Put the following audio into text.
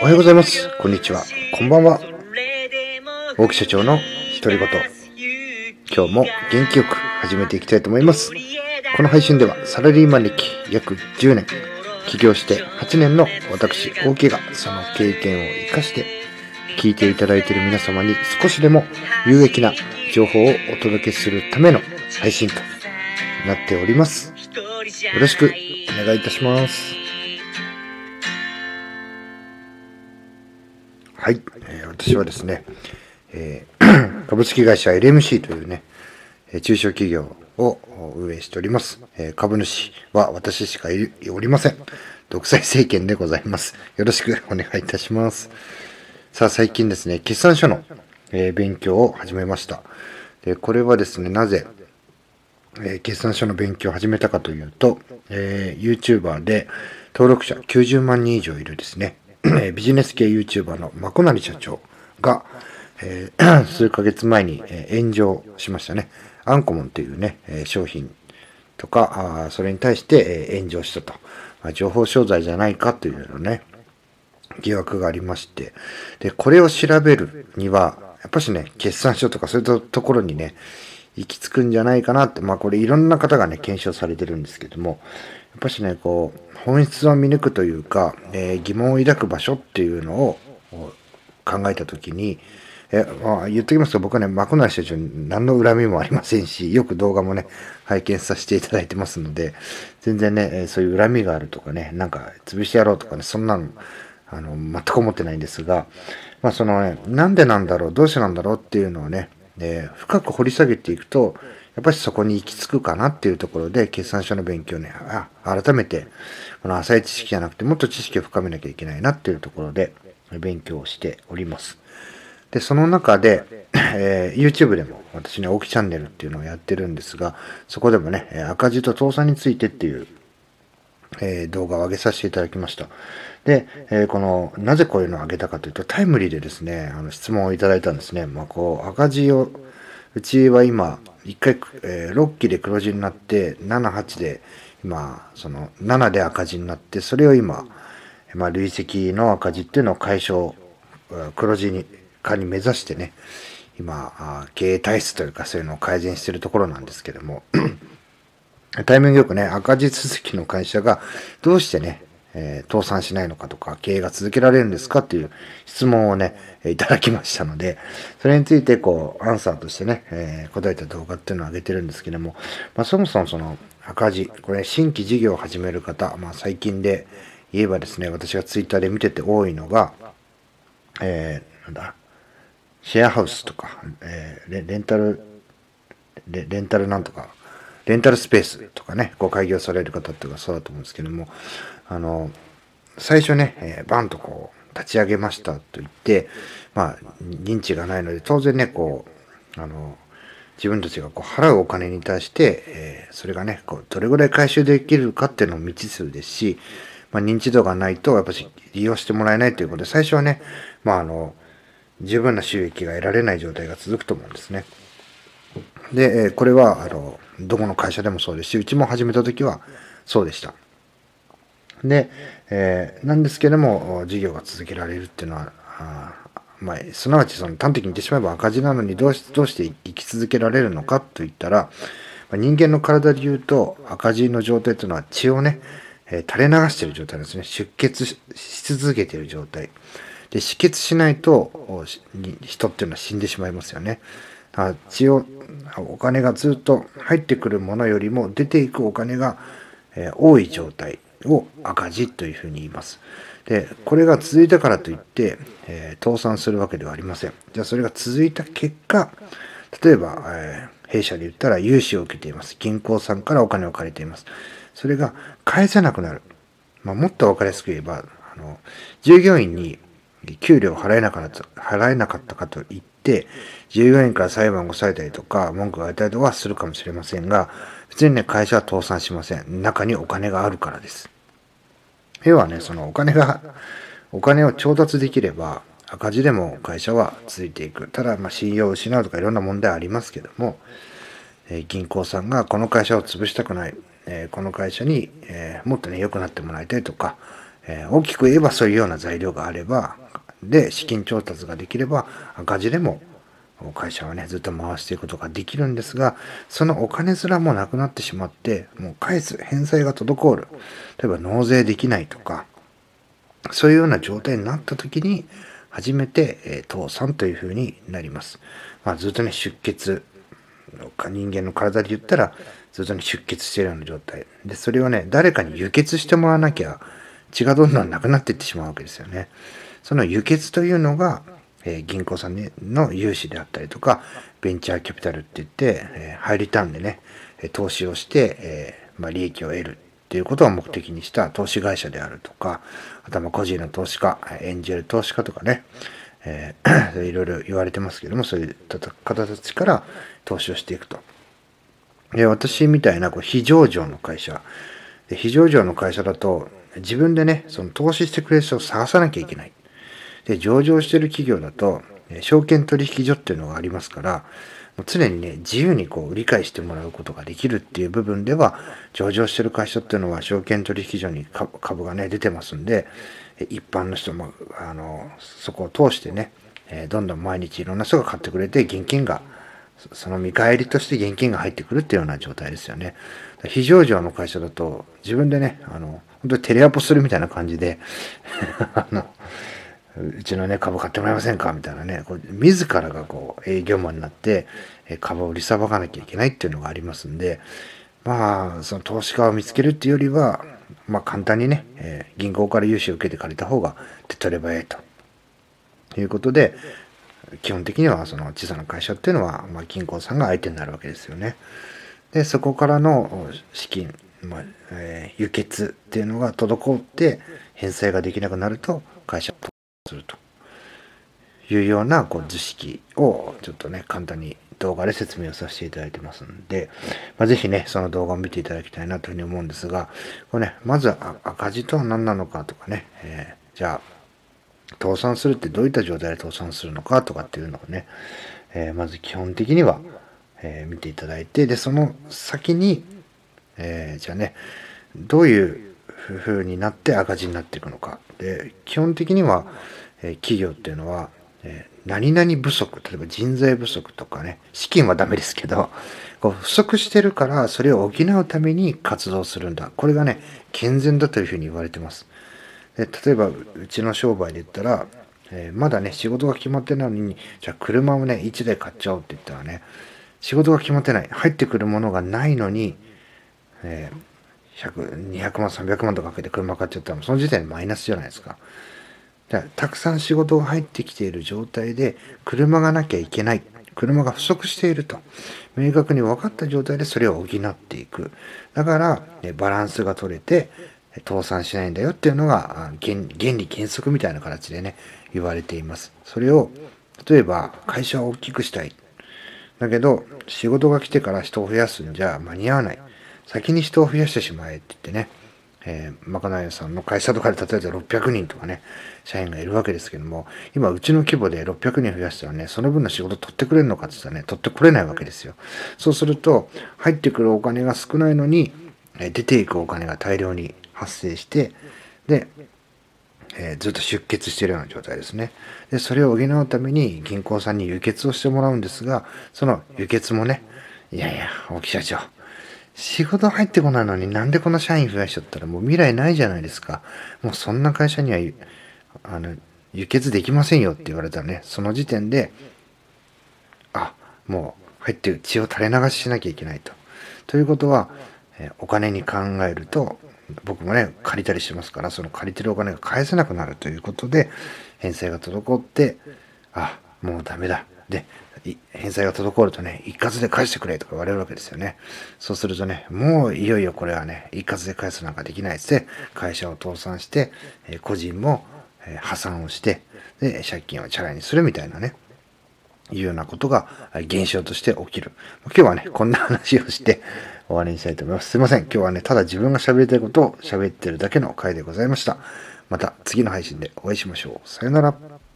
おはようございます。こんにちは。こんばんは。大木社長の独り言。今日も元気よく始めていきたいと思います。この配信ではサラリーマン歴約10年、起業して8年の私、大木がその経験を活かして聞いていただいている皆様に少しでも有益な情報をお届けするための配信となっております。よろしくお願いいたします。はい、えー私はですね、えー 株式会社 LMC というね、中小企業を運営しております。え株主は私しかいおりません。独裁政権でございます。よろしくお願いいたします。さあ、最近ですね、決算書の、え勉強を始めました。でこれはですね、なぜ、えー決算書の勉強を始めたかというと、えー YouTuber で登録者90万人以上いるですね、えビジネス系 YouTuber のまこなり社長が、えー 数ヶ月前に、え炎上しましたね。アンコモンというね、え商品とか、あそれに対して、え炎上したと。まあ情報商材じゃないかというのね、疑惑がありまして、で、これを調べるには、やっぱしね、決算書とかそういうところにね、行き着くんじゃないかなって、まあこれいろんな方がね、検証されてるんですけども、っぱしね、こう、本質を見抜くというか、えー疑問を抱く場所っていうのを考えたときに、えまあ、言っときますと僕はね、マクナリ社長に何の恨みもありませんし、よく動画もね、拝見させていただいてますので、全然ね、そういう恨みがあるとかね、なんか潰してやろうとかね、そんなの、あの、全く思ってないんですが、まあそのね、なんでなんだろう、どうしてなんだろうっていうのをね、えー深く掘り下げていくと、やっぱりそこに行き着くかなっていうところで、決算書の勉強ね、あ改めて、この浅い知識じゃなくて、もっと知識を深めなきゃいけないなっていうところで、勉強をしております。で、その中で、えー YouTube でも私ね、大きチャンネルっていうのをやってるんですが、そこでもね、赤字と倒産についてっていう、えー動画を上げさせていただきました。で、えーこの、なぜこういうのを上げたかというと、タイムリーでですね、あの質問をいただいたんですね。まあ、こう、赤字を、うちは今、1回、えー6期で黒字になって、7、8で、今、その、7で赤字になって、それを今、まあ、累積の赤字っていうのを解消、黒字に化に目指してね、今、経営体質というかそういうのを改善してるところなんですけども、タイミングよくね、赤字続きの会社がどうしてね、えー倒産しないのかとか、経営が続けられるんですかっていう質問をね、いただきましたので、それについてこう、アンサーとしてね、えー答えた動画っていうのを上げてるんですけども、まあ、そもそもその赤字、これ新規事業を始める方、まあ、最近で言えばですね、私がツイッターで見てて多いのが、えーなんだ、シェアハウスとか、えーレンタルレ、レンタルなんとか、レンタルスペースとかね、ご開業される方っていうかそうだと思うんですけども、あの、最初ね、えーバンとこう、立ち上げましたと言って、まあ、認知がないので、当然ね、こう、あの、自分たちがこう払うお金に対して、えーそれがね、こう、どれぐらい回収できるかっていうのも未知数ですし、まあ、認知度がないと、やっぱし利用してもらえないということで、最初はね、まあ、あの、十分な収益が得られない状態が続くと思うんですね。で、これは、あの、どこの会社でもそうですし、うちも始めた時はそうでした。で、えーなんですけども、事業が続けられるっていうのは、あまあ、すなわちその端的に言ってしまえば赤字なのにどうしどうして生き続けられるのかといったら、まあ人間の体で言うと赤字の状態というのは血をね、えー垂れ流している状態ですね。出血し続けている状態。で、止血しないと人っていうのは死んでしまいますよね。だから血を、お金がずっと入ってくるものよりも出ていくお金が、えー多い状態を赤字というふうに言います。で、これが続いたからといって、えー倒産するわけではありません。じゃあそれが続いた結果、例えば、えー弊社で言ったら融資を受けています。銀行さんからお金を借りています。それが返せなくなる。まあ、もっと分かりやすく言えば、あの、従業員に給料を払えなかった払えなかったかと言って、従業員から裁判を起こされたりとか、文句が出たりとかはするかもしれませんが、別にね、会社は倒産しません。中にお金があるからです。要はね、そのお金が、お金を調達できれば、赤字でも会社は続いていく。ただ、まあ、信用を失うとかいろんな問題ありますけども、え銀行さんがこの会社を潰したくない、えこの会社に、えもっとね、良くなってもらいたいとか、え、大きく言えばそういうような材料があれば、で、資金調達ができれば、赤字でも会社はね、ずっと回していくことができるんですが、そのお金すらもなくなってしまって、もう返す、返済が滞る。例えば納税できないとか、そういうような状態になった時に、初めて、え、倒産というふうになります。まあ、ずっとね、出血、人間の体で言ったら、ずっとね、出血しているような状態。で、それをね、誰かに輸血してもらわなきゃ、血がどんどんなくなっていってしまうわけですよね。その輸血というのが、えー、銀行さんの融資であったりとか、ベンチャーキャピタルって言って、えー、ハイリターンでね、投資をして、えー、まあ、利益を得るっていうことを目的にした投資会社であるとか、あとは個人の投資家、エンジェル投資家とかね、えー、いろいろ言われてますけども、そういう方たちから投資をしていくと。で、私みたいなこう非上場の会社、で非上場の会社だと、自分でね、その投資してくれる人を探さなきゃいけない。で、上場してる企業だと、証券取引所っていうのがありますから、常にね、自由にこう理解してもらうことができるっていう部分では、上場してる会社っていうのは証券取引所に株がね、出てますんで、一般の人も、あの、そこを通してね、どんどん毎日いろんな人が買ってくれて、現金が、その見返りとして現金が入ってくるっていうような状態ですよね。非上場の会社だと、自分でね、あの、本当にテレアポするみたいな感じで あの、うちのね、株買ってもらえませんか？みたいなね、こう自らがこう営業マンになって、株を売りさばかなきゃいけないっていうのがありますんで、まあ、その投資家を見つけるっていうよりは、まあ簡単にね、えー、銀行から融資を受けて借りた方が手取ればええということで、基本的にはその小さな会社っていうのは、まあ、銀行さんが相手になるわけですよね。で、そこからの資金、まあえー、輸血っていうのが滞って返済ができなくなると会社いうようなこう図式をちょっとね簡単に動画で説明をさせていただいてますんで、まあ、ぜひね、その動画を見ていただきたいなというふうに思うんですが、これね、まず赤字とは何なのかとかね、えー、じゃあ、倒産するってどういった状態で倒産するのかとかっていうのをね、えー、まず基本的には、えー、見ていただいて、で、その先に、えじゃあね、どういう風になって赤字になっていくのか。で、基本的には、え企業っていうのは、何々不足、例えば人材不足とかね、資金はダメですけど、こう不足してるからそれを補うために活動するんだ。これがね、健全だというふうに言われてます。で例えば、うちの商売で言ったら、えー、まだね、仕事が決まってないのに、じゃあ車をね、1台買っちゃおうって言ったらね、仕事が決まってない。入ってくるものがないのに、えー、100、200万、300万とかかけて車買っちゃったら、その時点でマイナスじゃないですか。たくさん仕事が入ってきている状態で車がなきゃいけない。車が不足していると。明確に分かった状態でそれを補っていく。だからバランスが取れて倒産しないんだよっていうのが原理原則みたいな形でね言われています。それを例えば会社を大きくしたい。だけど仕事が来てから人を増やすんじゃ間に合わない。先に人を増やしてしまえって言ってねえー、まかないさんの会社とかで例えば600人とかね、社員がいるわけですけども、今うちの規模で600人増やしたらね、その分の仕事取ってくれるのかって言ったらね、取ってこれないわけですよ。そうすると、入ってくるお金が少ないのに、え出ていくお金が大量に発生して、で、えー、ずっと出血しているような状態ですね。で、それを補うために銀行さんに輸血をしてもらうんですが、その輸血もね、いやいや、大木社長、仕事入ってこないのになんでこの社員増やしちゃったらもう未来ないじゃないですか。もうそんな会社には、あの、輸血できませんよって言われたらね、その時点で、あ、もう入って血を垂れ流ししなきゃいけないと。ということは、えお金に考えると、僕もね、借りたりしますから、その借りてるお金が返せなくなるということで、返済が滞って、あ、もうダメだ。で、返済が滞るとね、一括で返してくれとか言われるわけですよね。そうするとね、もういよいよこれはね、一括で返すなんかできないですね。会社を倒産して、え個人も、え破産をして、で、借金をチャラにするみたいなね、いうようなことが現象として起きる。今日はね、こんな話をして終わりにしたいと思います。すいません。今日はね、ただ自分が喋りたいことを喋ってるだけの回でございました。また次の配信でお会いしましょう。さよなら。